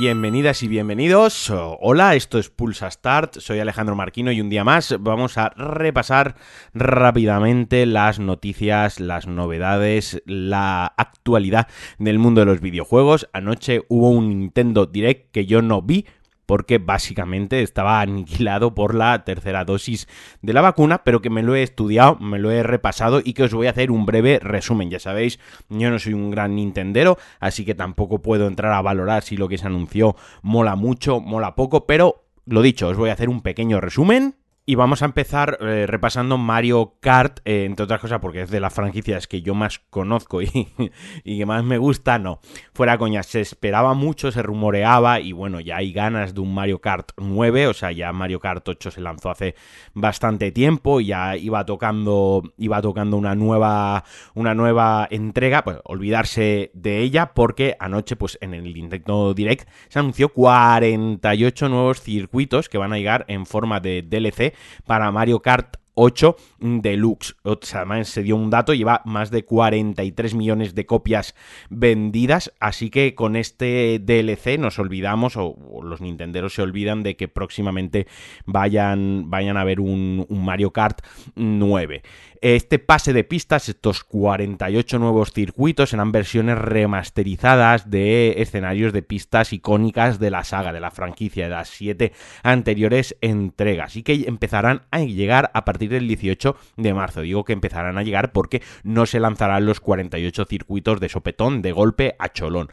Bienvenidas y bienvenidos. Hola, esto es Pulsa Start. Soy Alejandro Marquino y un día más vamos a repasar rápidamente las noticias, las novedades, la actualidad del mundo de los videojuegos. Anoche hubo un Nintendo Direct que yo no vi porque básicamente estaba aniquilado por la tercera dosis de la vacuna, pero que me lo he estudiado, me lo he repasado y que os voy a hacer un breve resumen. Ya sabéis, yo no soy un gran Nintendero, así que tampoco puedo entrar a valorar si lo que se anunció mola mucho, mola poco, pero lo dicho, os voy a hacer un pequeño resumen y vamos a empezar eh, repasando Mario Kart, eh, entre otras cosas porque es de las franquicias que yo más conozco y, y, que más me gusta, no. Fuera coña, se esperaba mucho, se rumoreaba y bueno, ya hay ganas de un Mario Kart 9, o sea, ya Mario Kart 8 se lanzó hace bastante tiempo, ya iba tocando, iba tocando una nueva, una nueva entrega, pues olvidarse de ella porque anoche pues en el Nintendo Direct se anunció 48 nuevos circuitos que van a llegar en forma de DLC para Mario Kart 8 Deluxe. O además se dio un dato, lleva más de 43 millones de copias vendidas, así que con este DLC nos olvidamos, o, los nintenderos se olvidan de que próximamente vayan, vayan a ver un, un Mario Kart 9. Este pase de pistas, estos 48 nuevos circuitos, serán versiones remasterizadas de escenarios de pistas icónicas de la saga, de la franquicia, de las 7 anteriores entregas, y que empezarán a llegar a partir del 18 de marzo. Digo que empezarán a llegar porque no se lanzarán los 48 circuitos de sopetón, de golpe a cholón.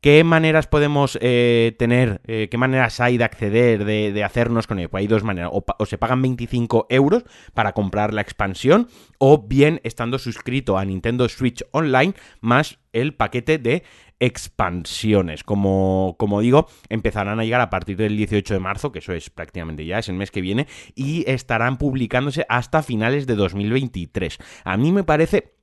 ¿Qué maneras podemos eh, tener? Eh, ¿Qué maneras hay de acceder, de, hacernos con ello? Pues hay dos maneras. O, se pagan 25 euros para comprar la expansión, o bien estando suscrito a Nintendo Switch Online más el paquete de expansiones. Como, como digo, empezarán a llegar a partir del 18 de marzo, que eso es prácticamente ya, es el mes que viene, y estarán publicándose hasta finales de 2023. A mí me parece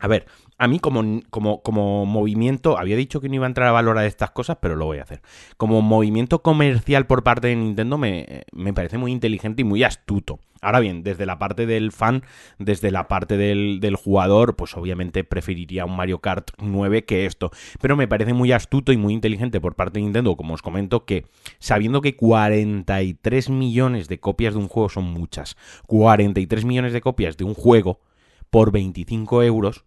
a ver, a mí como, como, como, movimiento, había dicho que no iba a entrar a valorar estas cosas, pero lo voy a hacer. Como movimiento comercial por parte de Nintendo me, me parece muy inteligente y muy astuto. Ahora bien, desde la parte del fan, desde la parte del, del, jugador, pues obviamente preferiría un Mario Kart 9 que esto. Pero me parece muy astuto y muy inteligente por parte de Nintendo, como os comento, que sabiendo que 43 millones de copias de un juego son muchas, 43 millones de copias de un juego por 25 euros,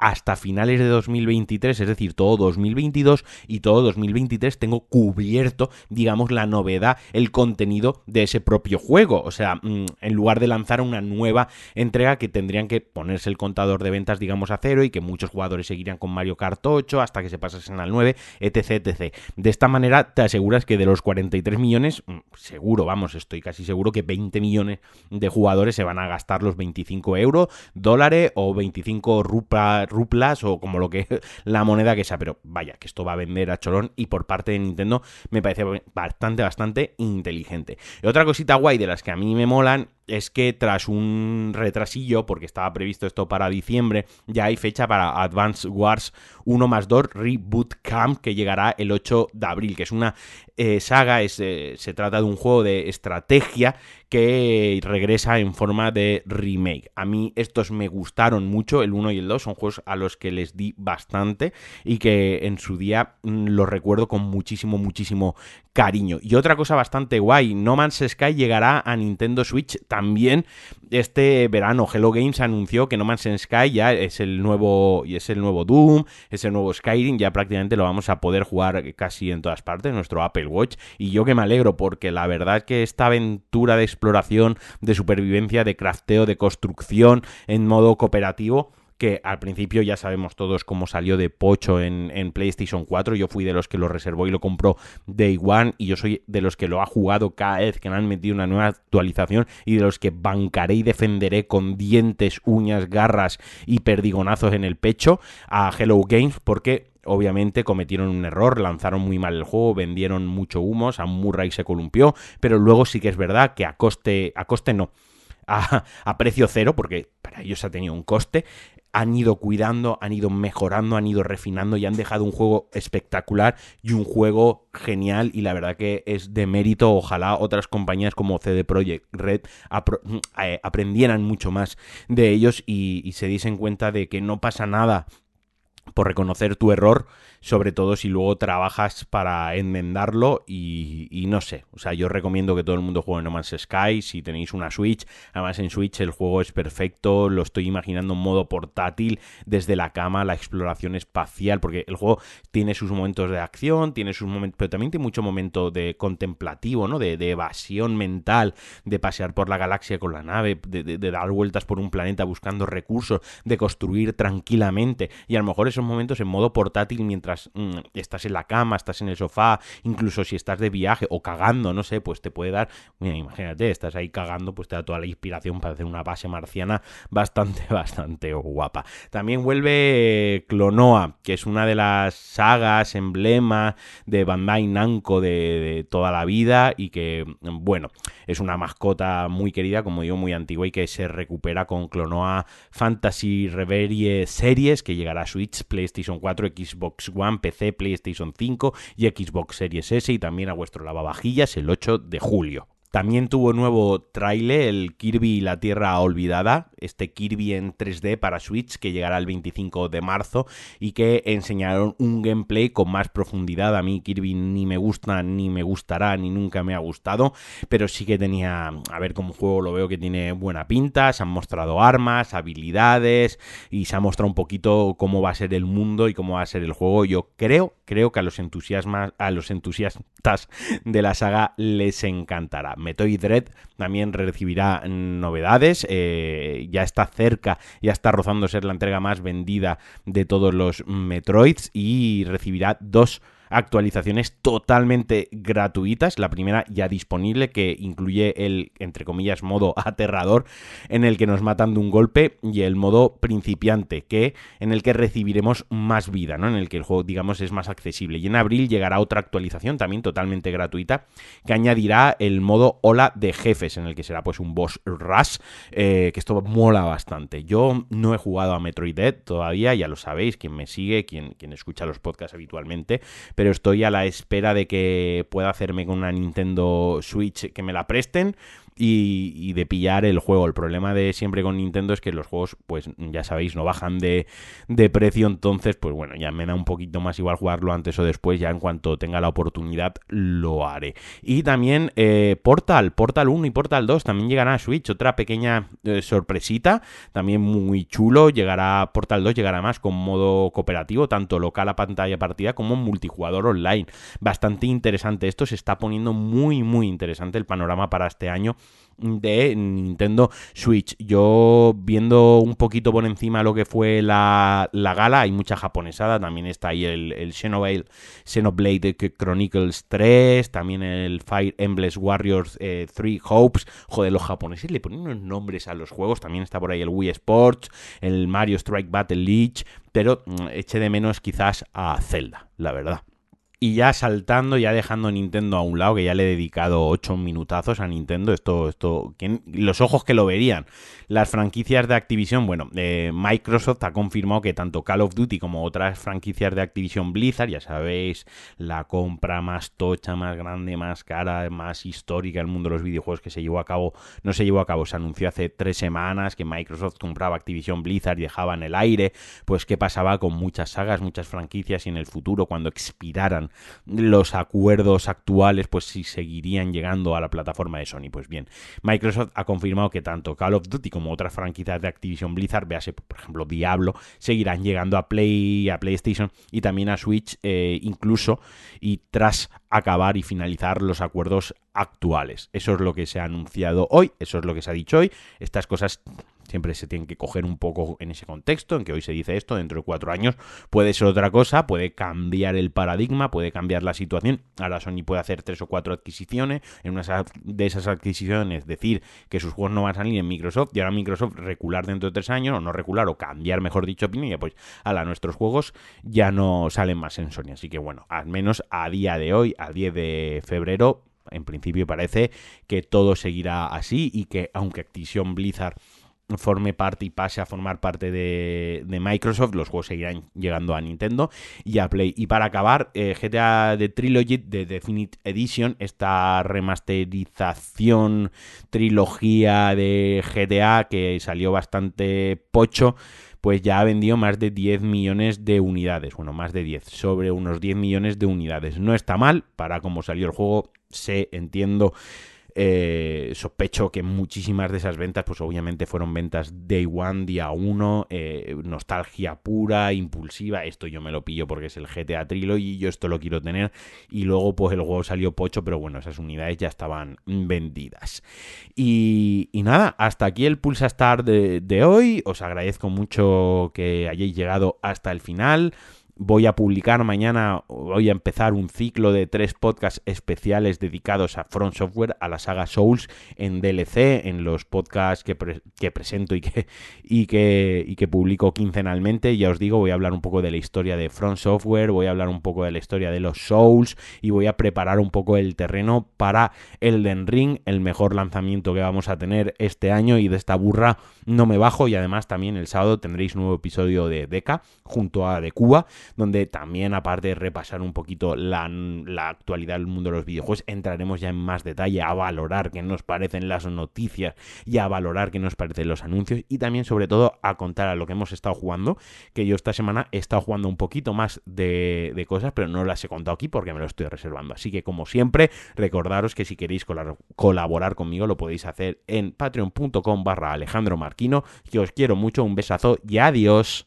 hasta finales de 2023, es decir, todo 2022 y todo 2023 tengo cubierto, digamos, la novedad, el contenido de ese propio juego. O sea, mm, en lugar de lanzar una nueva entrega que tendrían que ponerse el contador de ventas, digamos, a cero y que muchos jugadores seguirían con Mario Kart 8 hasta que se pasasen al 9, etc, etc. De esta manera te aseguras que de los 43 millones, mm, seguro, vamos, estoy casi seguro que 20 millones de jugadores se van a gastar los 25 euros, dólares o 25 rupas ruplas o como lo que la moneda que sea, pero vaya, que esto va a vender a cholón y por parte de Nintendo me parece bastante, bastante inteligente. Otra cosita guay de las que a mí me molan es que tras un retrasillo, porque estaba previsto esto para diciembre, ya hay fecha para Advance Wars 1 más 2 Reboot Camp que llegará el 8 de abril, que es una eh, saga, es, eh, se trata de un juego de estrategia que regresa en forma de remake. A mí estos me gustaron mucho, el 1 y el 2 son juegos a los que les di bastante y que en su día mm, los recuerdo con muchísimo, muchísimo cariño. Y otra cosa bastante guay, No Man's Sky llegará a Nintendo Switch también este verano. Hello Games anunció que No Man's Sky ya es el nuevo y es el nuevo Doom, es el nuevo Skyrim, ya prácticamente lo vamos a poder jugar casi en todas partes, nuestro Apple Watch. Y yo que me alegro porque la verdad que esta aventura de exploración, de supervivencia, de crafteo, de construcción en modo cooperativo, que al principio ya sabemos todos cómo salió de pocho en, PlayStation 4. Yo fui de los que lo reservó y lo compró Day One y yo soy de los que lo ha jugado cada vez que me han metido una nueva actualización y de los que bancaré y defenderé con dientes, uñas, garras y perdigonazos en el pecho a Hello Games porque obviamente cometieron un error, lanzaron muy mal el juego, vendieron mucho humo, Sam Murray se columpió, pero luego sí que es verdad que a coste, a coste no, a, a, precio cero, porque para ellos ha tenido un coste, han ido cuidando, han ido mejorando, han ido refinando y han dejado un juego espectacular y un juego genial y la verdad que es de mérito. Ojalá otras compañías como CD Projekt Red eh, aprendieran mucho más de ellos y, y se diesen cuenta de que no pasa nada por reconocer tu error sobre todo si luego trabajas para enmendarlo y, no sé, o sea, yo recomiendo que todo el mundo juegue No Man's Sky. Si tenéis una Switch, además en Switch el juego es perfecto, lo estoy imaginando en modo portátil, desde la cama, la exploración espacial, porque el juego tiene sus momentos de acción, tiene sus momentos, pero también tiene mucho momento de contemplativo, ¿no? De, evasión mental, de pasear por la galaxia con la nave, de, de dar vueltas por un planeta buscando recursos, de construir tranquilamente, y a lo mejor momentos en modo portátil mientras Mm, estás en la cama, estás en el sofá, incluso si estás de viaje o cagando, no sé, pues te puede dar, imagínate, estás ahí cagando, pues te da toda la inspiración para hacer una base marciana bastante, bastante guapa. También vuelve Clonoa, que es una de las sagas, emblema de Bandai Namco de, toda la vida y que, bueno, es una mascota muy querida, como digo, muy antigua y que se recupera con Clonoa Fantasy Reverie Series, que llegará a Switch, PlayStation 4, Xbox One PC, PlayStation 5 y Xbox Series S y también a vuestro lavavajillas el 8 de julio. También tuvo nuevo trailer el Kirby y la Tierra Olvidada, este Kirby en 3D para Switch que llegará el 25 de marzo y que enseñaron un gameplay con más profundidad. A mí Kirby ni me gusta, ni me gustará, ni nunca me ha gustado, pero sí que tenía, a ver como juego lo veo que tiene buena pinta, se han mostrado armas, habilidades y se ha mostrado un poquito cómo va a ser el mundo y cómo va a ser el juego. Yo creo, creo que a los, a los entusiastas de la saga les encantará. Metroid Dread también recibirá novedades, eh, ya está cerca, ya está rozando ser la entrega más vendida de todos los Metroids y recibirá dos actualizaciones totalmente gratuitas. La primera ya disponible que incluye el, entre comillas, modo aterrador en el que nos matan de un golpe y el modo principiante que en el que recibiremos más vida, ¿no? En el que el juego, digamos, es más accesible. Y en abril llegará otra actualización también totalmente gratuita que añadirá el modo ola de jefes en el que será pues un boss rush eh, que esto mola bastante. Yo no he jugado a Metroid Dead todavía, ya lo sabéis, quien me sigue, quien, quien escucha los podcasts habitualmente, pero estoy a la espera de que pueda hacerme con una Nintendo Switch que me la presten y, de pillar el juego. El problema de siempre con Nintendo es que los juegos, pues ya sabéis, no bajan de, precio, entonces, pues bueno, ya me da un poquito más igual jugarlo antes o después, ya en cuanto tenga la oportunidad lo haré. Y también eh, Portal, Portal 1 y Portal 2 también llegará a Switch, otra pequeña eh, sorpresita, también muy chulo, llegará Portal 2, llegará más con modo cooperativo, tanto local a pantalla partida como multijugador online. Bastante interesante, esto se está poniendo muy, muy interesante el panorama para este año de Nintendo Switch. Yo viendo un poquito por encima lo que fue la, gala, hay mucha japonesada, también está ahí el, el Xenoblade, Chronicles 3, también el Fire Emblem Warriors 3 eh, Hopes. Joder, los japoneses le ponen unos nombres a los juegos, también está por ahí el Wii Sports, el Mario Strike Battle League, pero mm, eche de menos quizás a Zelda, la verdad. Y ya saltando, ya dejando Nintendo a un lado, que ya le he dedicado ocho minutazos a Nintendo, esto, esto, los ojos que lo verían. Las franquicias de Activision, bueno, eh, Microsoft ha confirmado que tanto Call of Duty como otras franquicias de Activision Blizzard, ya sabéis, la compra más tocha, más grande, más cara, más histórica del mundo de los videojuegos que se llevó a cabo, no se llevó a cabo, se anunció hace tres semanas que Microsoft compraba Activision Blizzard y dejaba en el aire, pues qué pasaba con muchas sagas, muchas franquicias y en el futuro, cuando expiraran los acuerdos actuales, pues si seguirían llegando a la plataforma de Sony. Pues bien, Microsoft ha confirmado que tanto Call of Duty como otras franquicias de Activision Blizzard, véase por ejemplo Diablo, seguirán llegando a Play, a PlayStation y también a Switch, eh, incluso y tras acabar y finalizar los acuerdos actuales. Eso es lo que se ha anunciado hoy, eso es lo que se ha dicho hoy. Estas cosas siempre se tienen que coger un poco en ese contexto, en que hoy se dice esto, dentro de cuatro años puede ser otra cosa, puede cambiar el paradigma, puede cambiar la situación. Ahora Sony puede hacer tres o cuatro adquisiciones, en una de esas adquisiciones decir que sus juegos no van a salir en Microsoft y ahora Microsoft recular dentro de tres años, o no recular, o cambiar, mejor dicho, opinión, y pues a nuestros juegos ya no salen más en Sony. Así que bueno, al menos a día de hoy, a 10 de febrero, en principio parece que todo seguirá así y que aunque Activision Blizzard forme parte y pase a formar parte de, Microsoft, los juegos seguirán llegando a Nintendo y a Play. Y para acabar, eh, GTA The Trilogy de Definite Edition, esta remasterización, trilogía de GTA que salió bastante pocho pues ya ha vendido más de 10 millones de unidades. Bueno, más de 10, sobre unos 10 millones de unidades. No está mal, para cómo salió el juego, sé, entiendo eh, sospecho que muchísimas de esas ventas, pues obviamente fueron ventas day one, día uno, eh, nostalgia pura, impulsiva. Esto yo me lo pillo porque es el GTA Trilogy y yo esto lo quiero tener. Y luego, pues el juego salió pocho, pero bueno, esas unidades ya estaban vendidas. Y, nada, hasta aquí el Pulsa Star de, de hoy. Os agradezco mucho que hayáis llegado hasta el final. Voy a publicar mañana, voy a empezar un ciclo de tres podcasts especiales dedicados a Front Software, a la saga Souls en DLC, en los podcasts que, presento y que, y, que, y que publico quincenalmente. Ya os digo, voy a hablar un poco de la historia de Front Software, voy a hablar un poco de la historia de los Souls y voy a preparar un poco el terreno para Elden Ring, el mejor lanzamiento que vamos a tener este año y de esta burra no me bajo y además también el sábado tendréis nuevo episodio de Deca junto a De Cuba donde también, aparte de repasar un poquito la, actualidad del mundo de los videojuegos, entraremos ya en más detalle a valorar qué nos parecen las noticias y a valorar qué nos parecen los anuncios y también, sobre todo, a contar a lo que hemos estado jugando, que yo esta semana he estado jugando un poquito más de, de cosas, pero no las he contado aquí porque me lo estoy reservando. Así que, como siempre, recordaros que si queréis colaborar conmigo, lo podéis hacer en patreon.com barra Alejandro Marquino, que os quiero mucho, un besazo y adiós.